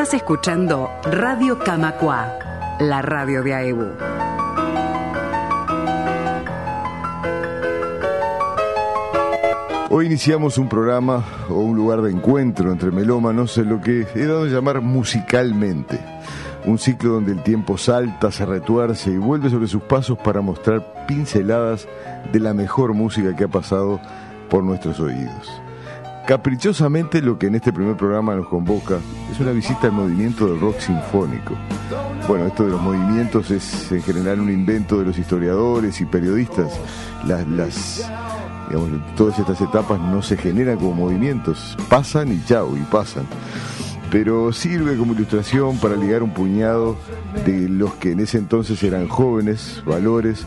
Estás escuchando Radio Camacua, la radio de AEBU. Hoy iniciamos un programa o un lugar de encuentro entre melómanos en lo que he dado a llamar musicalmente. Un ciclo donde el tiempo salta, se retuerce y vuelve sobre sus pasos para mostrar pinceladas de la mejor música que ha pasado por nuestros oídos. Caprichosamente lo que en este primer programa nos convoca es una visita al movimiento del rock sinfónico. Bueno, esto de los movimientos es en general un invento de los historiadores y periodistas. Las, las todas estas etapas no se generan como movimientos, pasan y chao, y pasan. Pero sirve como ilustración para ligar un puñado de los que en ese entonces eran jóvenes, valores,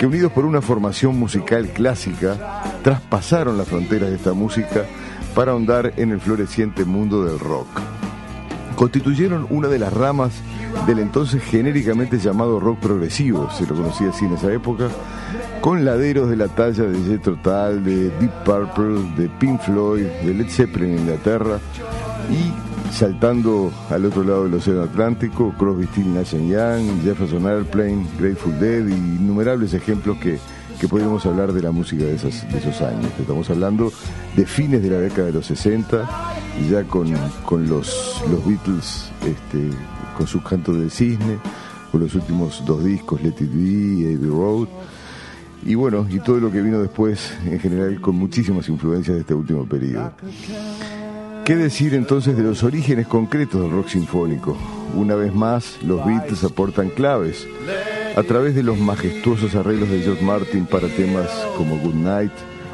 que unidos por una formación musical clásica, traspasaron las fronteras de esta música para ahondar en el floreciente mundo del rock. Constituyeron una de las ramas del entonces genéricamente llamado rock progresivo, se lo conocía así en esa época, con laderos de la talla de Jethro Tull, de Deep Purple, de Pink Floyd, de Led Zeppelin en Inglaterra y saltando al otro lado del Océano Atlántico, Crosby, Stills, Nash Young, Jefferson Airplane, Grateful Dead y innumerables ejemplos que, que podemos hablar de la música de, esos años. Estamos hablando de fines de la década de los 60, ya con, con los, los Beatles este, con sus cantos del cisne, con los últimos dos discos, Let It Be, Abbey Road. Y bueno, y todo lo que vino después, en general, con muchísimas influencias de este último periodo. ¿Qué decir entonces de los orígenes concretos del rock sinfónico? Una vez más, los Beatles aportan claves a través de los majestuosos arreglos de George Martin para temas como Good Night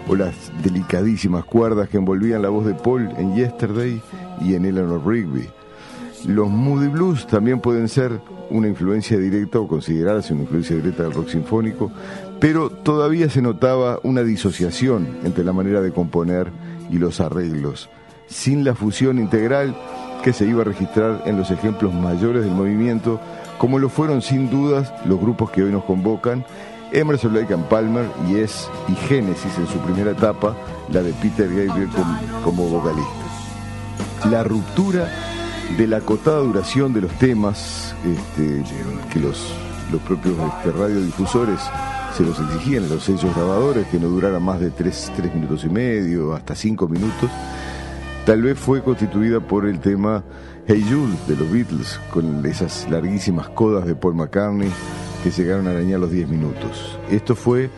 o las delicadísimas cuerdas que envolvían la voz de Paul en Yesterday y en Eleanor Rigby. Los Moody Blues también pueden ser una influencia directa o considerarse una influencia directa del rock sinfónico, pero todavía se notaba una disociación entre la manera de componer y los arreglos sin la fusión integral que se iba a registrar en los ejemplos mayores del movimiento, como lo fueron sin dudas los grupos que hoy nos convocan, Emerson Lake and Palmer y es y Génesis en su primera etapa, la de Peter Gabriel como, vocalista. La ruptura de la acotada duración de los temas este, que los, los propios este, radiodifusores se los exigían los sellos grabadores, que no duraran más de tres, tres minutos y medio, hasta cinco minutos, tal vez fue constituida por el tema Hey Jude de los Beatles, con esas larguísimas codas de Paul McCartney que llegaron a arañar los 10 minutos. Esto fue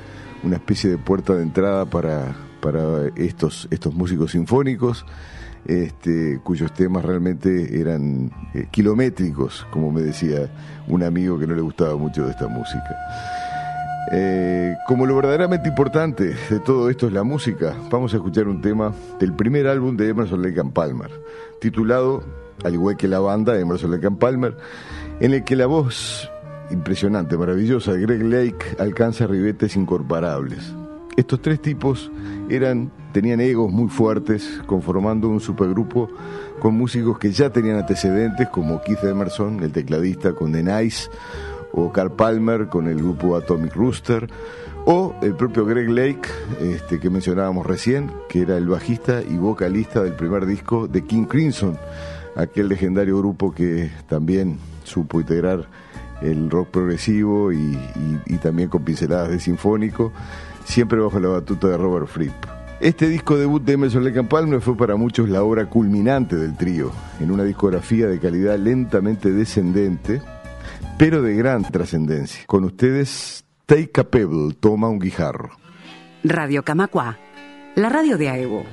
una especie de puerta de entrada para, para estos, estos músicos sinfónicos, este, cuyos temas realmente eran eh, kilométricos, como me decía un amigo que no le gustaba mucho de esta música. Eh, como lo verdaderamente importante de todo esto es la música, vamos a escuchar un tema del primer álbum de Emerson Lake Palmer, titulado, al igual que la banda Emerson Lake Palmer, en el que la voz impresionante, maravillosa de Greg Lake alcanza ribetes incomparables. Estos tres tipos eran, tenían egos muy fuertes, conformando un supergrupo con músicos que ya tenían antecedentes, como Keith Emerson, el tecladista con The Nice, o Carl Palmer con el grupo Atomic Rooster, o el propio Greg Lake, este, que mencionábamos recién, que era el bajista y vocalista del primer disco de King Crimson, aquel legendario grupo que también supo integrar el rock progresivo y, también con pinceladas de sinfónico, siempre bajo la batuta de Robert Fripp. Este disco debut de Emerson Lake Palmer fue para muchos la obra culminante del trío, en una discografía de calidad lentamente descendente, pero de gran trascendencia. Con ustedes, Take a Pebble, toma un guijarro. Radio Camacua, la radio de Aevo.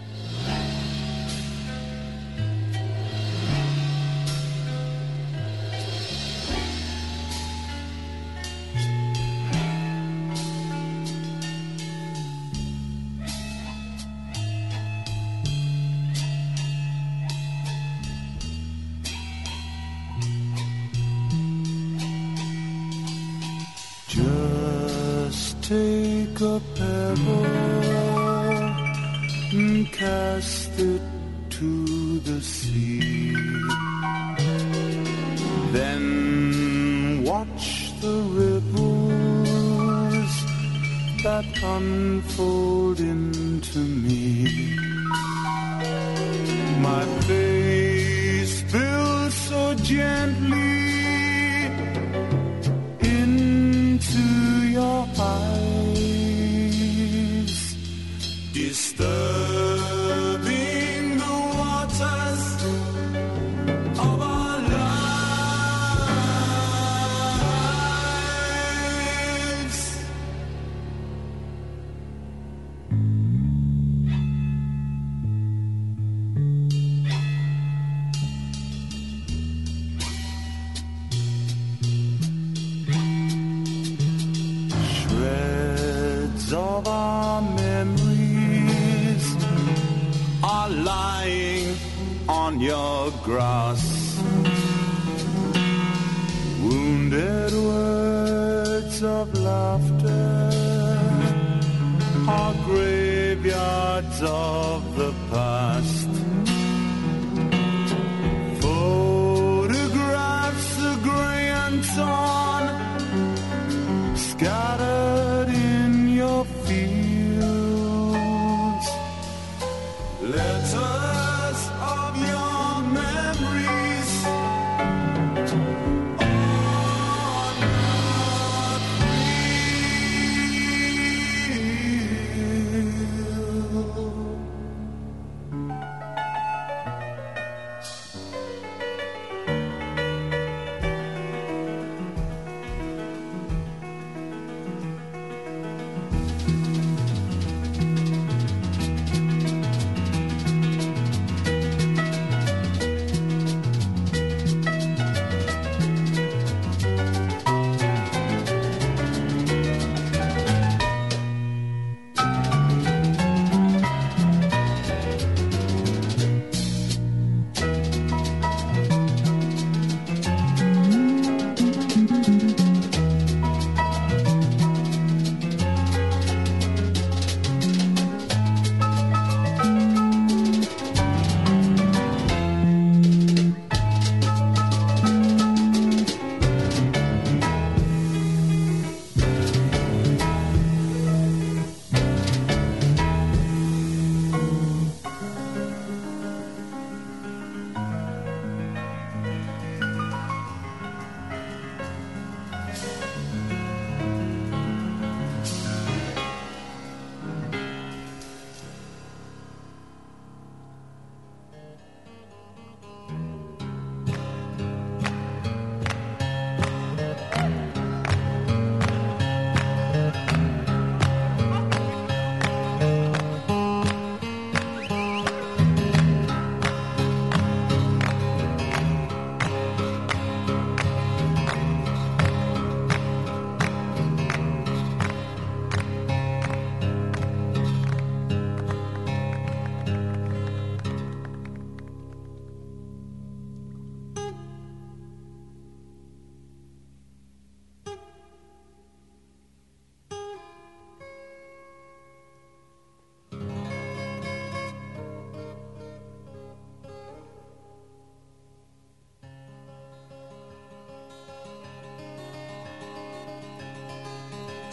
cast it to the sea. Then watch the ripples that unfold into me. My face fills so gently.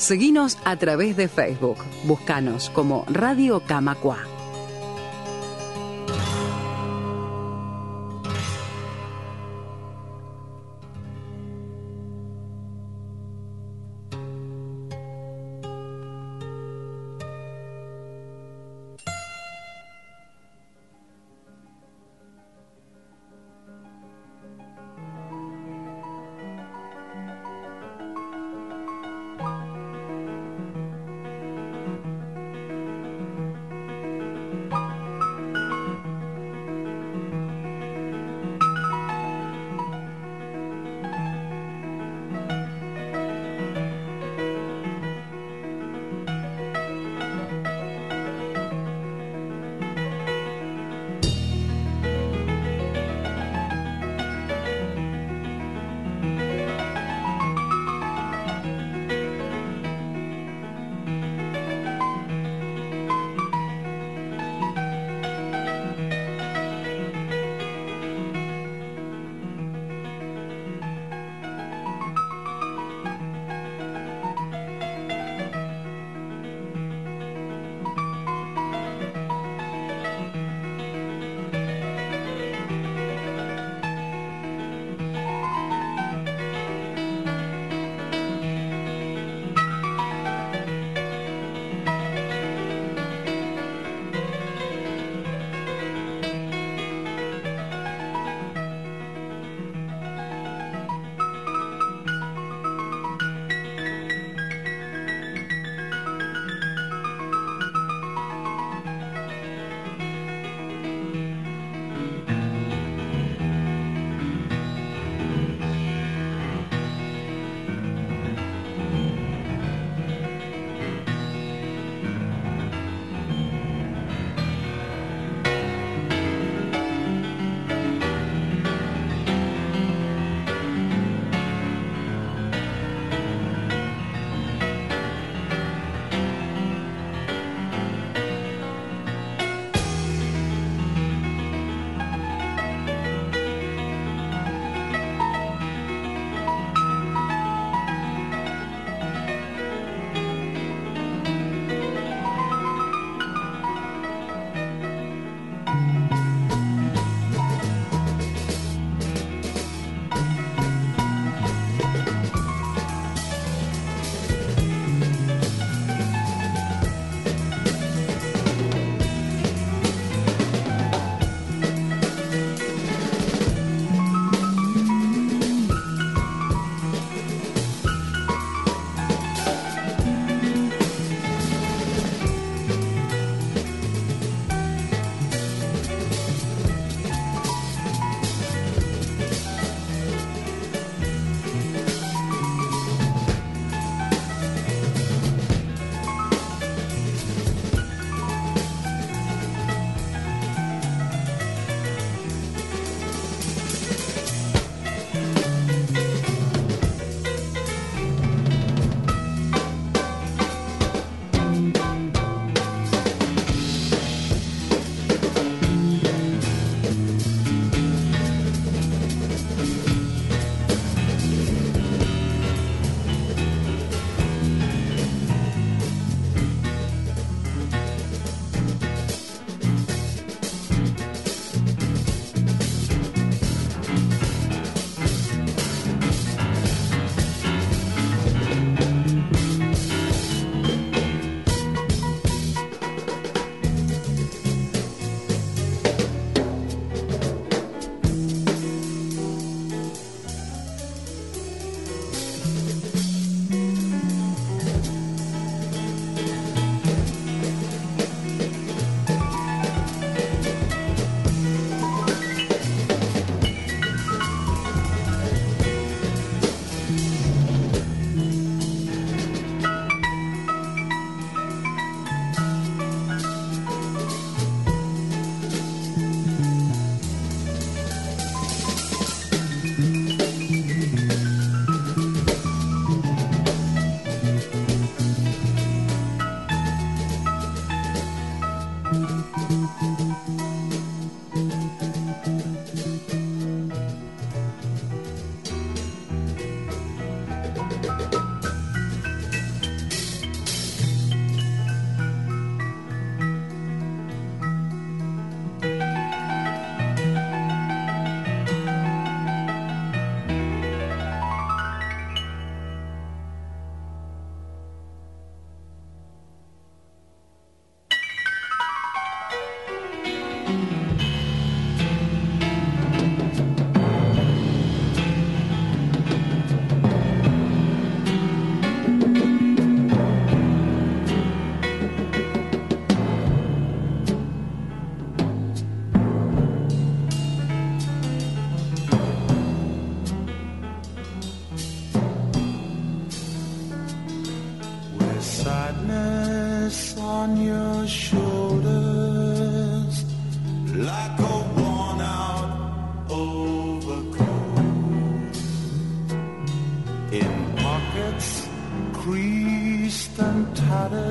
Seguinos a través de Facebook. Búscanos como Radio Camacua.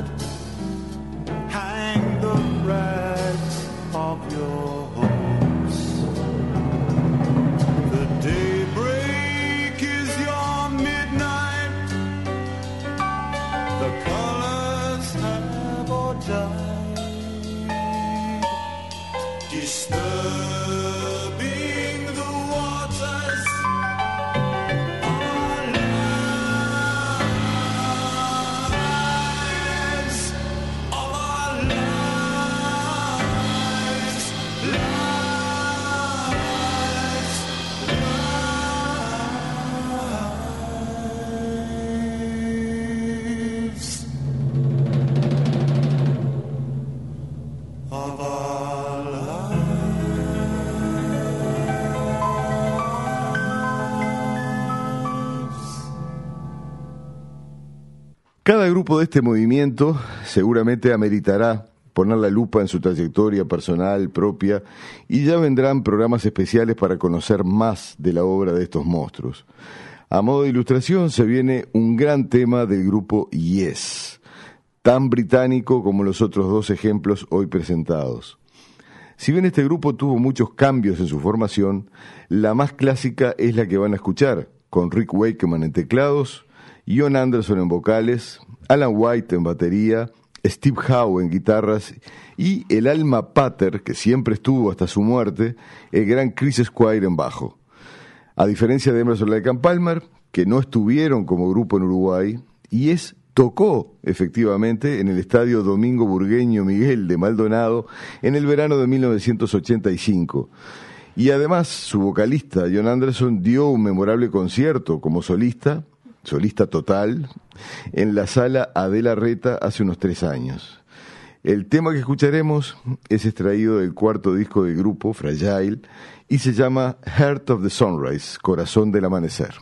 night grupo de este movimiento seguramente ameritará poner la lupa en su trayectoria personal propia y ya vendrán programas especiales para conocer más de la obra de estos monstruos. A modo de ilustración se viene un gran tema del grupo Yes, tan británico como los otros dos ejemplos hoy presentados. Si bien este grupo tuvo muchos cambios en su formación, la más clásica es la que van a escuchar, con Rick Wakeman en teclados, John Anderson en vocales, Alan White en batería, Steve Howe en guitarras y el alma pater, que siempre estuvo hasta su muerte, el gran Chris Squire en bajo. A diferencia de Emerson Lake and Palmer, que no estuvieron como grupo en Uruguay, y es tocó efectivamente en el estadio Domingo Burgueño Miguel de Maldonado en el verano de 1985. Y además su vocalista John Anderson dio un memorable concierto como solista solista total, en la sala Adela Reta hace unos tres años. El tema que escucharemos es extraído del cuarto disco del grupo, Fragile, y se llama Heart of the Sunrise, Corazón del Amanecer.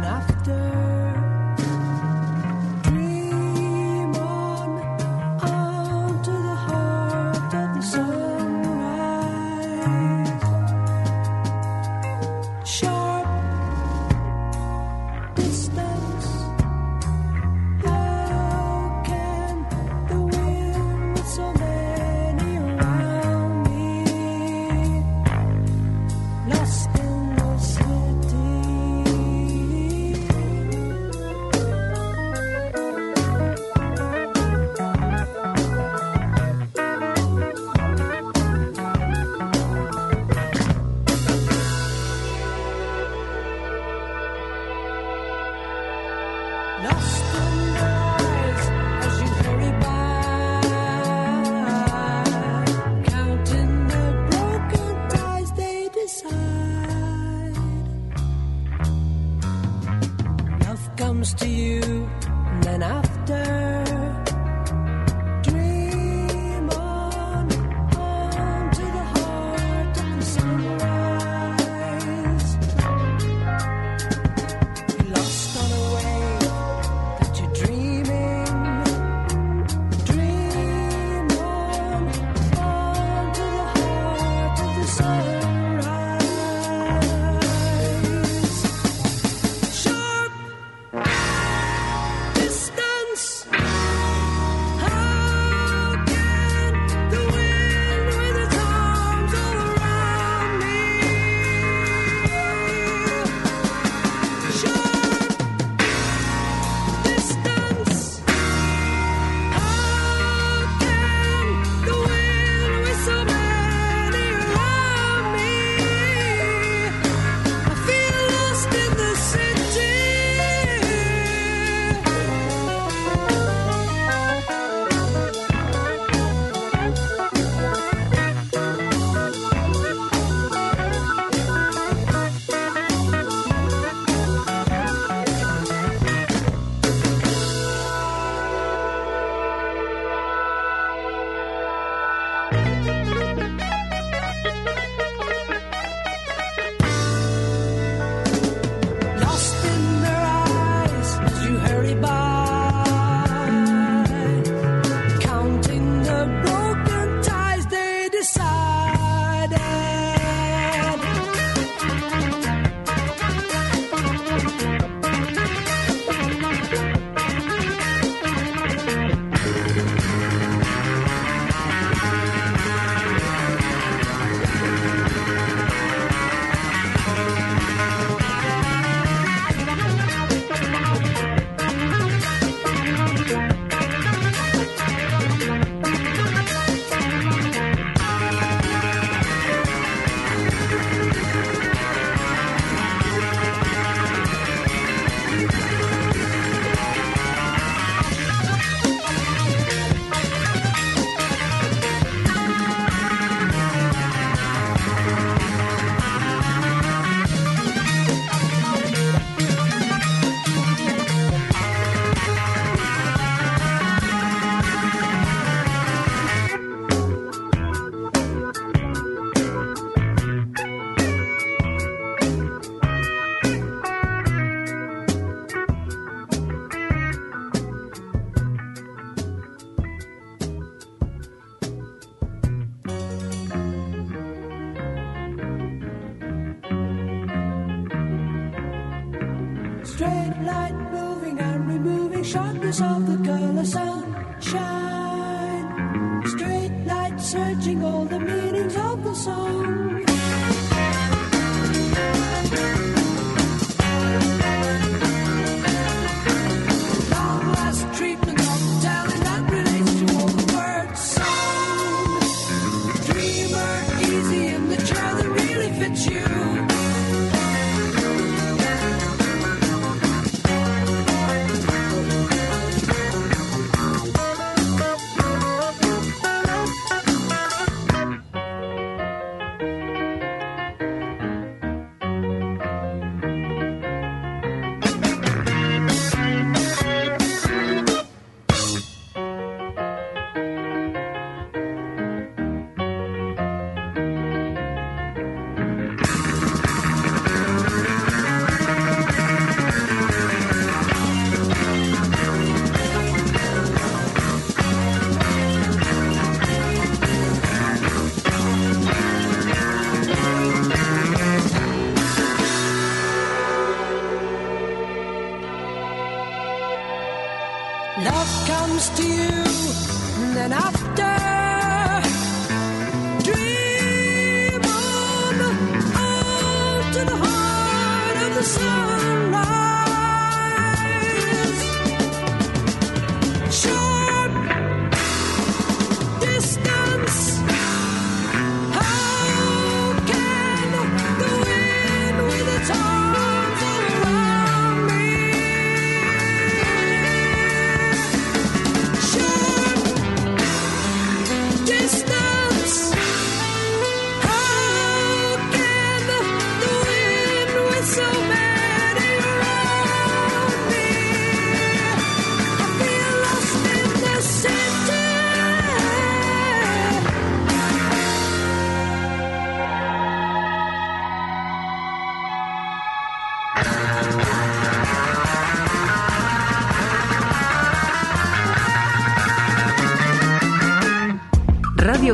enough.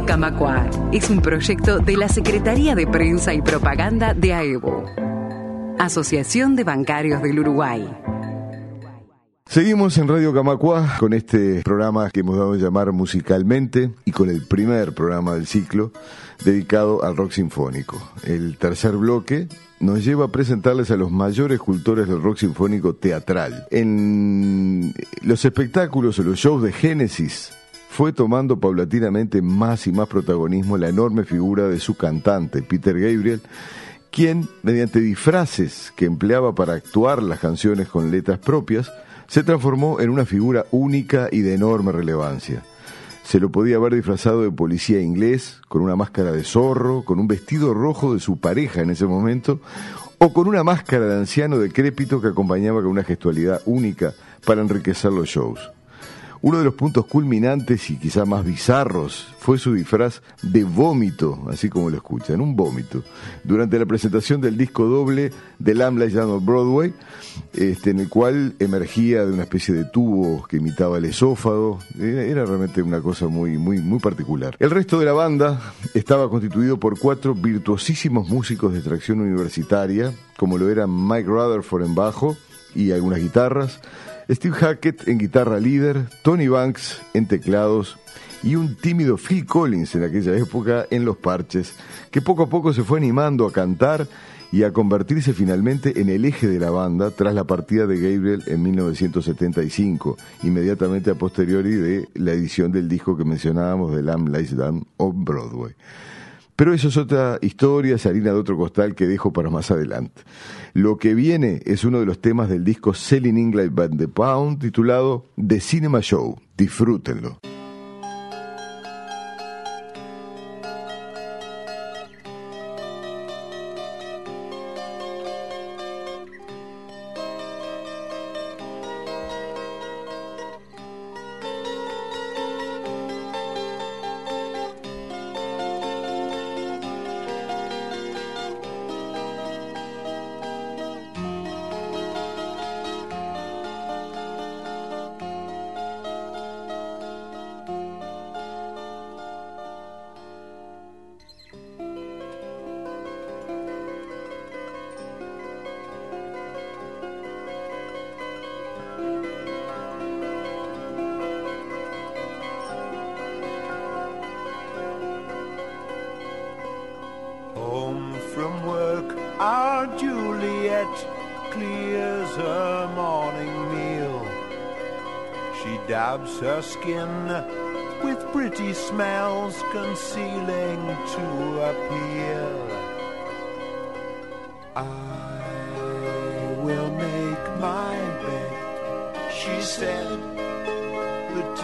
Radio Camacua es un proyecto de la Secretaría de Prensa y Propaganda de AEBO, Asociación de Bancarios del Uruguay. Seguimos en Radio Camacua con este programa que hemos dado a llamar musicalmente y con el primer programa del ciclo dedicado al rock sinfónico. El tercer bloque nos lleva a presentarles a los mayores cultores del rock sinfónico teatral. En los espectáculos o los shows de Génesis fue tomando paulatinamente más y más protagonismo la enorme figura de su cantante, Peter Gabriel, quien, mediante disfraces que empleaba para actuar las canciones con letras propias, se transformó en una figura única y de enorme relevancia. Se lo podía haber disfrazado de policía inglés, con una máscara de zorro, con un vestido rojo de su pareja en ese momento, o con una máscara de anciano decrépito que acompañaba con una gestualidad única para enriquecer los shows. Uno de los puntos culminantes y quizá más bizarros fue su disfraz de vómito, así como lo escuchan, un vómito, durante la presentación del disco doble de Lamb Lies Down on Broadway, este, en el cual emergía de una especie de tubo que imitaba el esófago. Era, era realmente una cosa muy, muy, muy particular. El resto de la banda estaba constituido por cuatro virtuosísimos músicos de extracción universitaria, como lo eran Mike Rutherford en bajo y algunas guitarras, Steve Hackett en guitarra líder, Tony Banks en teclados y un tímido Phil Collins en aquella época en los parches, que poco a poco se fue animando a cantar y a convertirse finalmente en el eje de la banda tras la partida de Gabriel en 1975, inmediatamente a posteriori de la edición del disco que mencionábamos de Lamb Lies Down on Broadway. Pero eso es otra historia, es harina de otro costal que dejo para más adelante. Lo que viene es uno de los temas del disco Selling England by the Pound titulado The Cinema Show. Disfrútenlo.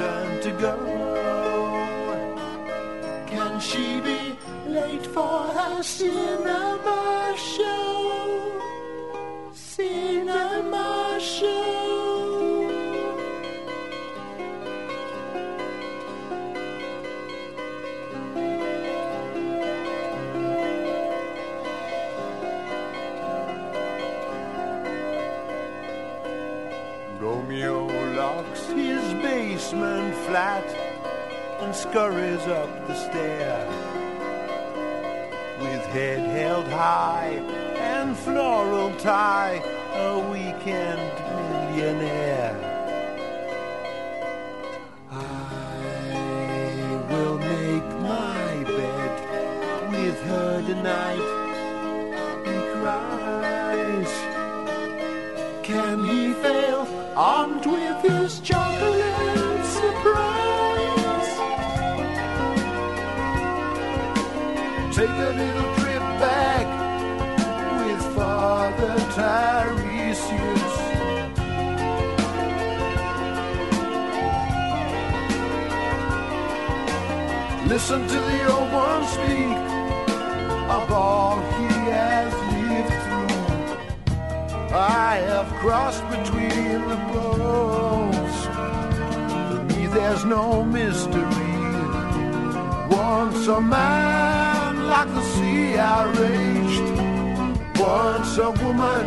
Turn to go. Can she be late for her cinema show? Cinema scurries up the stair with head held high and floral tie, a weekend millionaire. I will make my bed with her tonight. He cries, can he fail? Armed with his. Listen to the old one speak of all he has lived through. I have crossed between the poles. For me, there's no mystery. Once a man like the sea I raged. Once a woman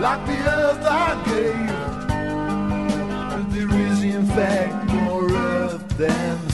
like the earth I gave. But there is, in fact, more earth than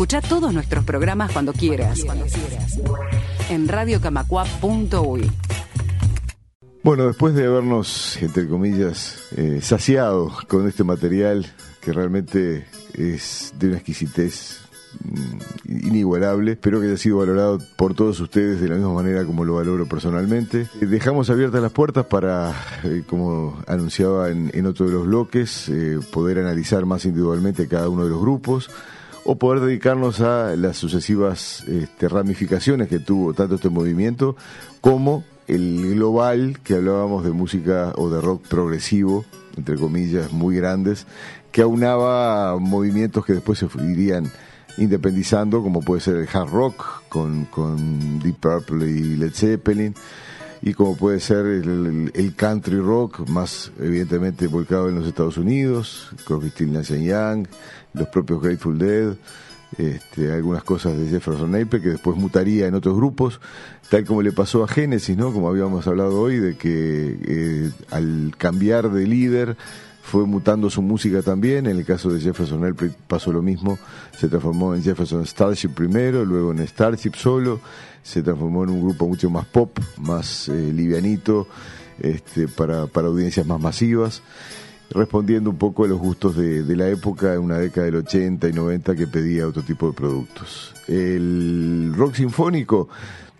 Escucha todos nuestros programas cuando quieras. En radiocamacua.uy. Bueno, después de habernos, entre comillas, eh, saciado con este material que realmente es de una exquisitez mm, inigualable, espero que haya sido valorado por todos ustedes de la misma manera como lo valoro personalmente. Eh, Dejamos abiertas las puertas para, eh, como anunciaba en, en otro de los bloques, eh, poder analizar más individualmente cada uno de los grupos o poder dedicarnos a las sucesivas este, ramificaciones que tuvo tanto este movimiento como el global que hablábamos de música o de rock progresivo, entre comillas, muy grandes, que aunaba movimientos que después se irían independizando, como puede ser el hard rock con, con Deep Purple y Led Zeppelin, y como puede ser el, country rock, más evidentemente volcado en los Estados Unidos, Crosby, Stills, Nash Young, los propios Grateful Dead, este, algunas cosas de Jefferson Airplane que después mutaría en otros grupos, tal como le pasó a Genesis, ¿no? Como habíamos hablado hoy, de que eh, al cambiar de líder fue mutando su música también. En el caso de Jefferson Airplane pasó lo mismo, se transformó en Jefferson Starship primero, luego en Starship solo, se transformó en un grupo mucho más pop, más eh, livianito, este, para, para audiencias más masivas respondiendo un poco a los gustos de, de, la época, en una década del 80 y 90 que pedía otro tipo de productos. El rock sinfónico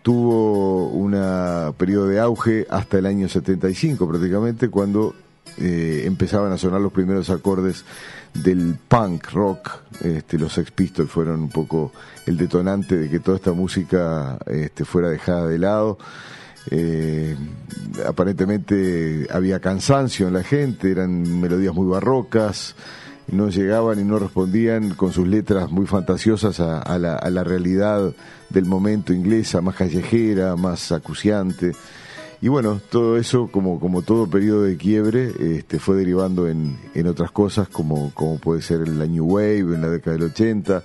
tuvo un periodo de auge hasta el año 75 prácticamente, cuando eh, empezaban a sonar los primeros acordes del punk rock. Este, los Sex Pistols fueron un poco el detonante de que toda esta música este, fuera dejada de lado. Eh, aparentemente había cansancio en la gente, eran melodías muy barrocas, no llegaban y no respondían con sus letras muy fantasiosas a, la, realidad del momento inglesa, más callejera, más acuciante. Y bueno, todo eso, como, como todo periodo de quiebre, este, fue derivando en, en otras cosas, como, como puede ser la New Wave en la década del 80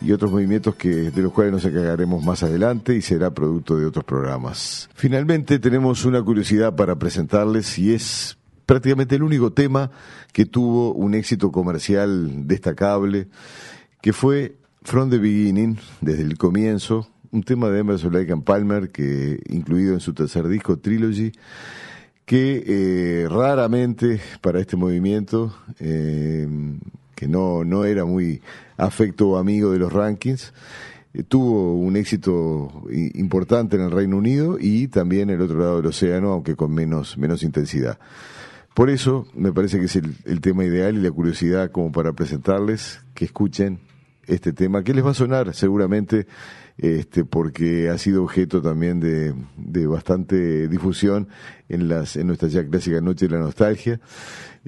y otros movimientos que de los cuales nos encargaremos más adelante y será producto de otros programas. Finalmente tenemos una curiosidad para presentarles y es prácticamente el único tema que tuvo un éxito comercial destacable, que fue From the Beginning, desde el comienzo, un tema de Emerson Lake and Palmer que incluido en su tercer disco Trilogy que eh, raramente para este movimiento eh, que no, no era muy afecto o amigo de los rankings, eh, tuvo un éxito importante en el Reino Unido y también en el otro lado del océano, aunque con menos, menos intensidad. Por eso me parece que es el, el, tema ideal y la curiosidad como para presentarles que escuchen este tema, que les va a sonar seguramente, este, porque ha sido objeto también de, de bastante difusión en las en nuestra ya clásica Noche de la Nostalgia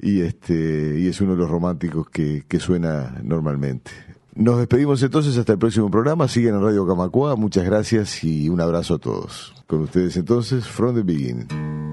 y este y es uno de los románticos que, que suena normalmente. Nos despedimos entonces hasta el próximo programa. Siguen en Radio Camacua. Muchas gracias y un abrazo a todos. Con ustedes entonces, From the Beginning.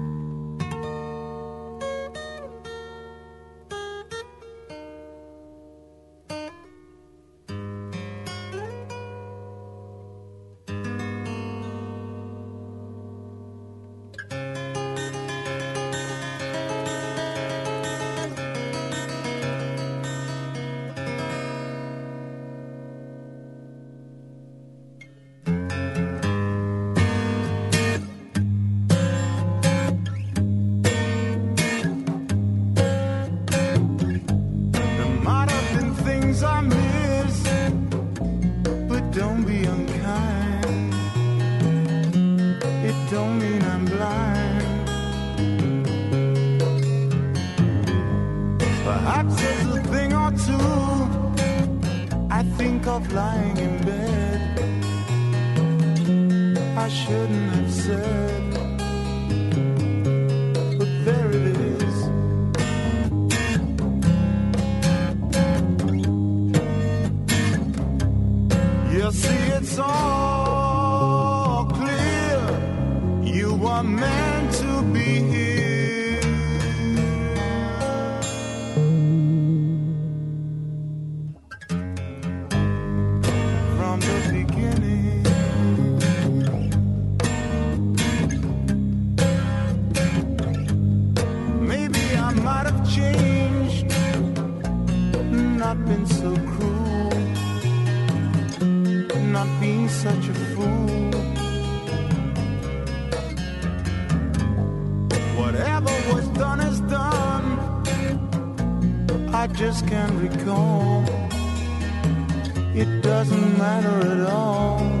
I just can't recall. It doesn't matter at all.